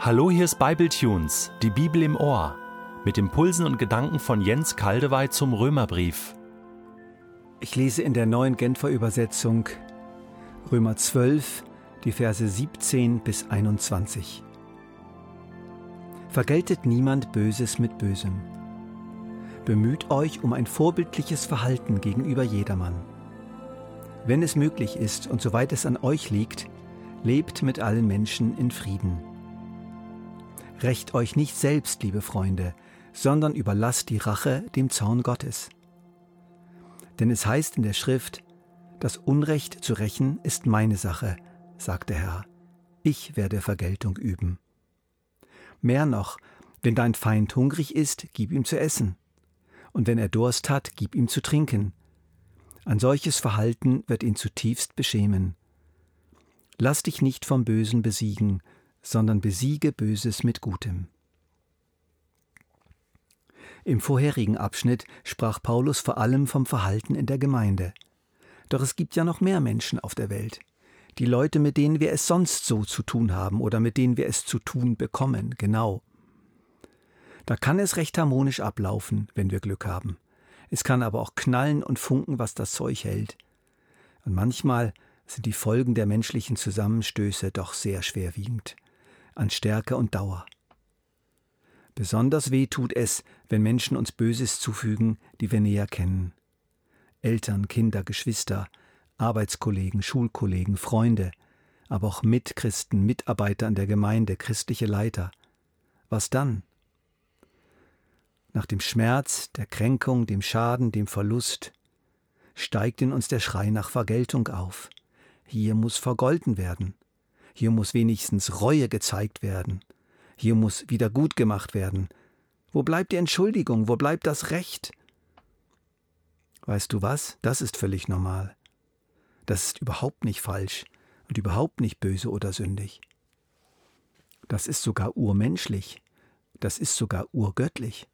Hallo, hier ist Bibletunes, die Bibel im Ohr, mit Impulsen und Gedanken von Jens Kaldewey zum Römerbrief. Ich lese in der neuen Genfer Übersetzung Römer 12, die Verse 17 bis 21. Vergeltet niemand Böses mit Bösem. Bemüht euch um ein vorbildliches Verhalten gegenüber jedermann. Wenn es möglich ist und soweit es an euch liegt, lebt mit allen Menschen in Frieden. Rächt euch nicht selbst, liebe Freunde, sondern überlasst die Rache dem Zorn Gottes. Denn es heißt in der Schrift, das Unrecht zu rächen ist meine Sache, sagt der Herr. Ich werde Vergeltung üben. Mehr noch, wenn dein Feind hungrig ist, gib ihm zu essen. Und wenn er Durst hat, gib ihm zu trinken. Ein solches Verhalten wird ihn zutiefst beschämen. Lass dich nicht vom Bösen besiegen, sondern besiege Böses mit Gutem. Im vorherigen Abschnitt sprach Paulus vor allem vom Verhalten in der Gemeinde. Doch es gibt ja noch mehr Menschen auf der Welt. Die Leute, mit denen wir es sonst so zu tun haben oder mit denen wir es zu tun bekommen, genau. Da kann es recht harmonisch ablaufen, wenn wir Glück haben. Es kann aber auch knallen und funken, was das Zeug hält. Und manchmal sind die Folgen der menschlichen Zusammenstöße doch sehr schwerwiegend an Stärke und Dauer. Besonders weh tut es, wenn Menschen uns Böses zufügen, die wir näher kennen. Eltern, Kinder, Geschwister, Arbeitskollegen, Schulkollegen, Freunde, aber auch Mitchristen, Mitarbeiter an der Gemeinde, christliche Leiter. Was dann? Nach dem Schmerz, der Kränkung, dem Schaden, dem Verlust steigt in uns der Schrei nach Vergeltung auf. Hier muss vergolten werden. Hier muss wenigstens Reue gezeigt werden. Hier muss wieder gut gemacht werden. Wo bleibt die Entschuldigung? Wo bleibt das Recht? Weißt du was? Das ist völlig normal. Das ist überhaupt nicht falsch und überhaupt nicht böse oder sündig. Das ist sogar urmenschlich. Das ist sogar urgöttlich.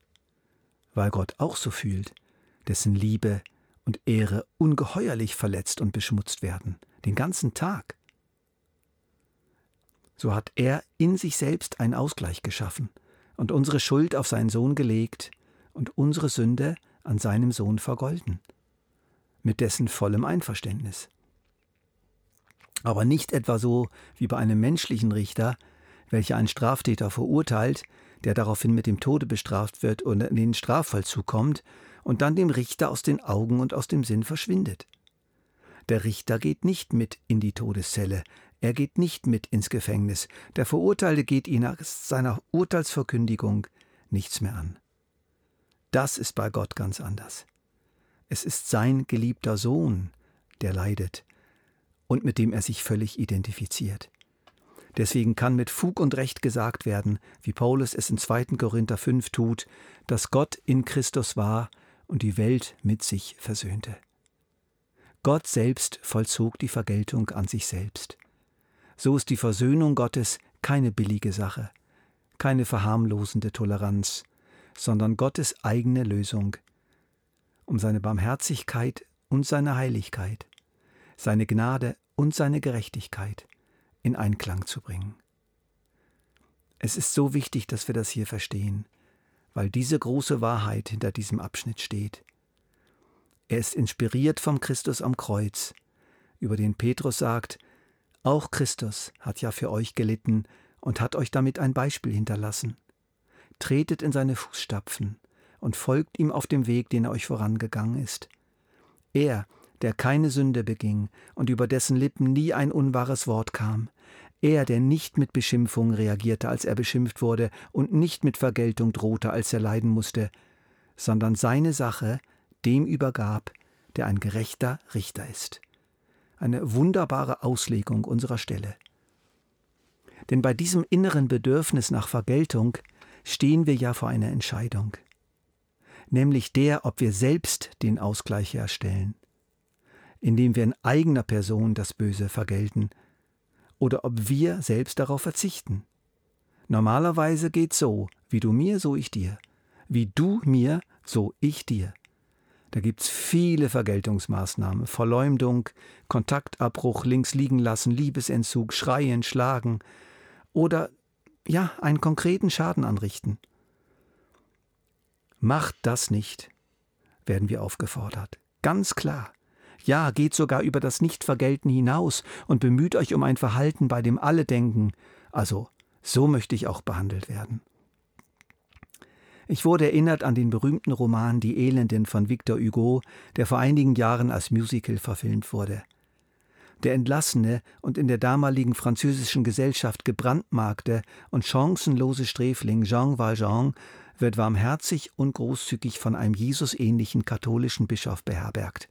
Weil Gott auch so fühlt, dessen Liebe und Ehre ungeheuerlich verletzt und beschmutzt werden, den ganzen Tag so hat er in sich selbst einen Ausgleich geschaffen und unsere Schuld auf seinen Sohn gelegt und unsere Sünde an seinem Sohn vergolden, mit dessen vollem Einverständnis. Aber nicht etwa so wie bei einem menschlichen Richter, welcher einen Straftäter verurteilt, der daraufhin mit dem Tode bestraft wird und in den Strafvollzug kommt und dann dem Richter aus den Augen und aus dem Sinn verschwindet. Der Richter geht nicht mit in die Todeszelle, er geht nicht mit ins Gefängnis. Der Verurteilte geht ihn nach seiner Urteilsverkündigung nichts mehr an. Das ist bei Gott ganz anders. Es ist sein geliebter Sohn, der leidet und mit dem er sich völlig identifiziert. Deswegen kann mit Fug und Recht gesagt werden, wie Paulus es in 2. Korinther 5 tut, dass Gott in Christus war und die Welt mit sich versöhnte. Gott selbst vollzog die Vergeltung an sich selbst. So ist die Versöhnung Gottes keine billige Sache, keine verharmlosende Toleranz, sondern Gottes eigene Lösung, um seine Barmherzigkeit und seine Heiligkeit, seine Gnade und seine Gerechtigkeit in Einklang zu bringen. Es ist so wichtig, dass wir das hier verstehen, weil diese große Wahrheit hinter diesem Abschnitt steht. Er ist inspiriert vom Christus am Kreuz, über den Petrus sagt, auch Christus hat ja für euch gelitten und hat euch damit ein Beispiel hinterlassen. Tretet in seine Fußstapfen und folgt ihm auf dem Weg, den er euch vorangegangen ist. Er, der keine Sünde beging und über dessen Lippen nie ein unwahres Wort kam, er, der nicht mit Beschimpfung reagierte, als er beschimpft wurde, und nicht mit Vergeltung drohte, als er leiden musste, sondern seine Sache dem übergab, der ein gerechter Richter ist eine wunderbare Auslegung unserer Stelle. Denn bei diesem inneren Bedürfnis nach Vergeltung stehen wir ja vor einer Entscheidung, nämlich der, ob wir selbst den Ausgleich herstellen, indem wir in eigener Person das Böse vergelten, oder ob wir selbst darauf verzichten. Normalerweise geht so, wie du mir, so ich dir, wie du mir, so ich dir. Da gibt es viele Vergeltungsmaßnahmen. Verleumdung, Kontaktabbruch, links liegen lassen, Liebesentzug, Schreien, Schlagen. Oder ja, einen konkreten Schaden anrichten. Macht das nicht, werden wir aufgefordert. Ganz klar. Ja, geht sogar über das Nichtvergelten hinaus und bemüht euch um ein Verhalten, bei dem alle denken, also so möchte ich auch behandelt werden. Ich wurde erinnert an den berühmten Roman Die Elenden von Victor Hugo, der vor einigen Jahren als Musical verfilmt wurde. Der entlassene und in der damaligen französischen Gesellschaft gebrandmarkte und chancenlose Sträfling Jean Valjean wird warmherzig und großzügig von einem Jesusähnlichen katholischen Bischof beherbergt.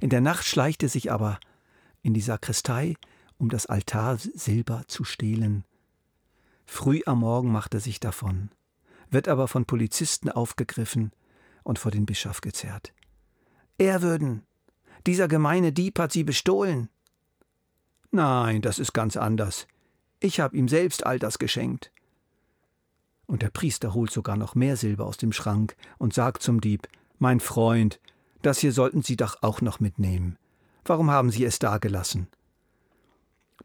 In der Nacht schleicht er sich aber in die Sakristei, um das Altarsilber zu stehlen. Früh am Morgen macht er sich davon, wird aber von Polizisten aufgegriffen und vor den Bischof gezerrt. Ehrwürden, dieser gemeine Dieb hat sie bestohlen. Nein, das ist ganz anders. Ich habe ihm selbst all das geschenkt. Und der Priester holt sogar noch mehr Silber aus dem Schrank und sagt zum Dieb Mein Freund, das hier sollten Sie doch auch noch mitnehmen. Warum haben Sie es dagelassen?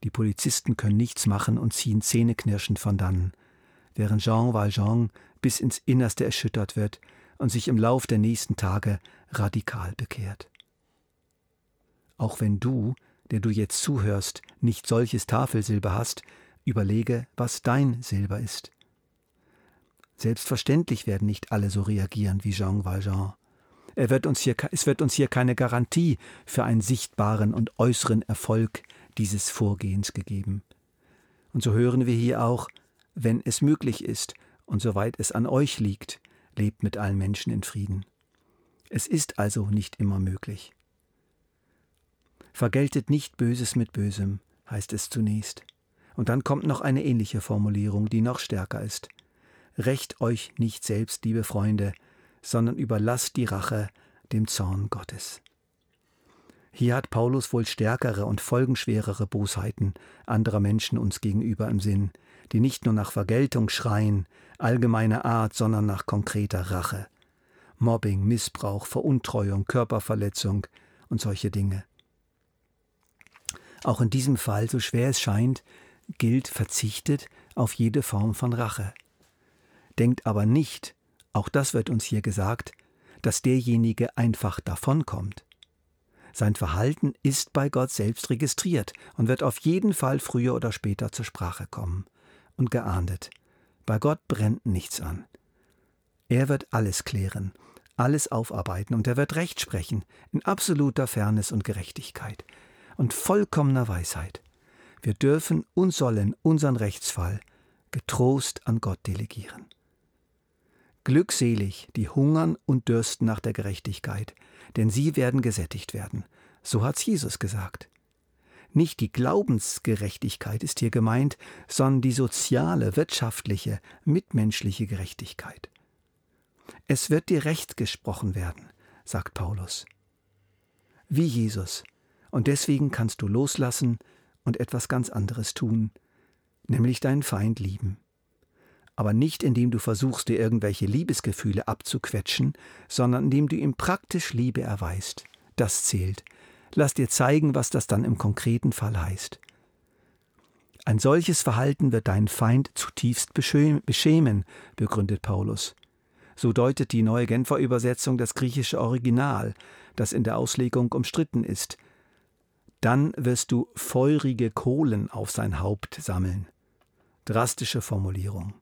Die Polizisten können nichts machen und ziehen zähneknirschend von dannen, während Jean Valjean bis ins Innerste erschüttert wird und sich im Lauf der nächsten Tage radikal bekehrt. Auch wenn du, der du jetzt zuhörst, nicht solches Tafelsilber hast, überlege, was dein Silber ist. Selbstverständlich werden nicht alle so reagieren wie Jean Valjean. Er wird uns hier, es wird uns hier keine Garantie für einen sichtbaren und äußeren Erfolg dieses Vorgehens gegeben. Und so hören wir hier auch, wenn es möglich ist und soweit es an euch liegt, lebt mit allen Menschen in Frieden. Es ist also nicht immer möglich. Vergeltet nicht Böses mit Bösem, heißt es zunächst. Und dann kommt noch eine ähnliche Formulierung, die noch stärker ist. Recht euch nicht selbst, liebe Freunde, sondern überlasst die Rache dem Zorn Gottes. Hier hat Paulus wohl stärkere und folgenschwerere Bosheiten anderer Menschen uns gegenüber im Sinn, die nicht nur nach Vergeltung schreien, allgemeiner Art, sondern nach konkreter Rache. Mobbing, Missbrauch, Veruntreuung, Körperverletzung und solche Dinge. Auch in diesem Fall, so schwer es scheint, gilt verzichtet auf jede Form von Rache. Denkt aber nicht, auch das wird uns hier gesagt, dass derjenige einfach davonkommt. Sein Verhalten ist bei Gott selbst registriert und wird auf jeden Fall früher oder später zur Sprache kommen und geahndet. Bei Gott brennt nichts an. Er wird alles klären, alles aufarbeiten und er wird Recht sprechen, in absoluter Fairness und Gerechtigkeit und vollkommener Weisheit. Wir dürfen und sollen unseren Rechtsfall getrost an Gott delegieren. Glückselig, die hungern und dürsten nach der Gerechtigkeit, denn sie werden gesättigt werden. So hat's Jesus gesagt. Nicht die Glaubensgerechtigkeit ist hier gemeint, sondern die soziale, wirtschaftliche, mitmenschliche Gerechtigkeit. Es wird dir Recht gesprochen werden, sagt Paulus. Wie Jesus. Und deswegen kannst du loslassen und etwas ganz anderes tun, nämlich deinen Feind lieben aber nicht indem du versuchst, dir irgendwelche Liebesgefühle abzuquetschen, sondern indem du ihm praktisch Liebe erweist. Das zählt. Lass dir zeigen, was das dann im konkreten Fall heißt. Ein solches Verhalten wird deinen Feind zutiefst beschämen, begründet Paulus. So deutet die neue Genfer Übersetzung das griechische Original, das in der Auslegung umstritten ist. Dann wirst du feurige Kohlen auf sein Haupt sammeln. Drastische Formulierung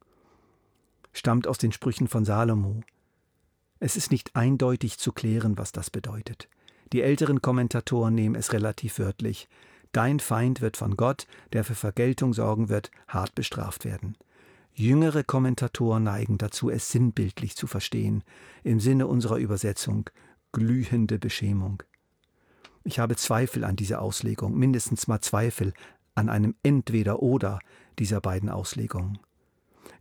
stammt aus den Sprüchen von Salomo. Es ist nicht eindeutig zu klären, was das bedeutet. Die älteren Kommentatoren nehmen es relativ wörtlich. Dein Feind wird von Gott, der für Vergeltung sorgen wird, hart bestraft werden. Jüngere Kommentatoren neigen dazu, es sinnbildlich zu verstehen, im Sinne unserer Übersetzung glühende Beschämung. Ich habe Zweifel an dieser Auslegung, mindestens mal Zweifel an einem Entweder oder dieser beiden Auslegungen.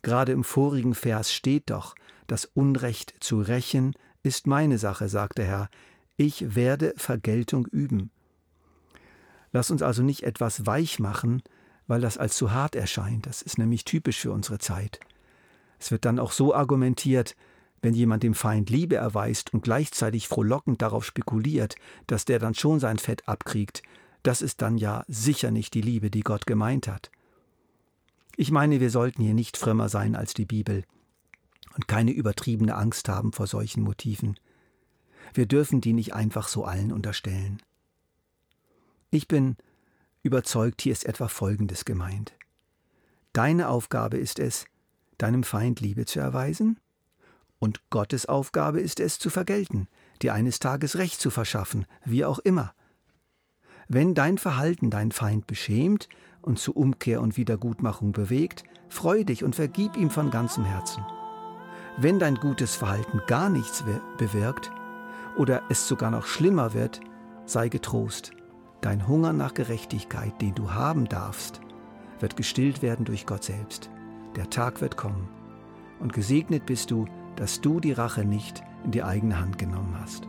Gerade im vorigen Vers steht doch, das Unrecht zu rächen ist meine Sache, sagt der Herr, ich werde Vergeltung üben. Lass uns also nicht etwas weich machen, weil das als zu hart erscheint, das ist nämlich typisch für unsere Zeit. Es wird dann auch so argumentiert, wenn jemand dem Feind Liebe erweist und gleichzeitig frohlockend darauf spekuliert, dass der dann schon sein Fett abkriegt, das ist dann ja sicher nicht die Liebe, die Gott gemeint hat. Ich meine, wir sollten hier nicht frömmer sein als die Bibel und keine übertriebene Angst haben vor solchen Motiven. Wir dürfen die nicht einfach so allen unterstellen. Ich bin überzeugt, hier ist etwa Folgendes gemeint. Deine Aufgabe ist es, deinem Feind Liebe zu erweisen, und Gottes Aufgabe ist es zu vergelten, dir eines Tages Recht zu verschaffen, wie auch immer. Wenn dein Verhalten dein Feind beschämt und zu Umkehr und Wiedergutmachung bewegt, freu dich und vergib ihm von ganzem Herzen. Wenn dein gutes Verhalten gar nichts bewirkt oder es sogar noch schlimmer wird, sei getrost. Dein Hunger nach Gerechtigkeit, den du haben darfst, wird gestillt werden durch Gott selbst. Der Tag wird kommen. Und gesegnet bist du, dass du die Rache nicht in die eigene Hand genommen hast.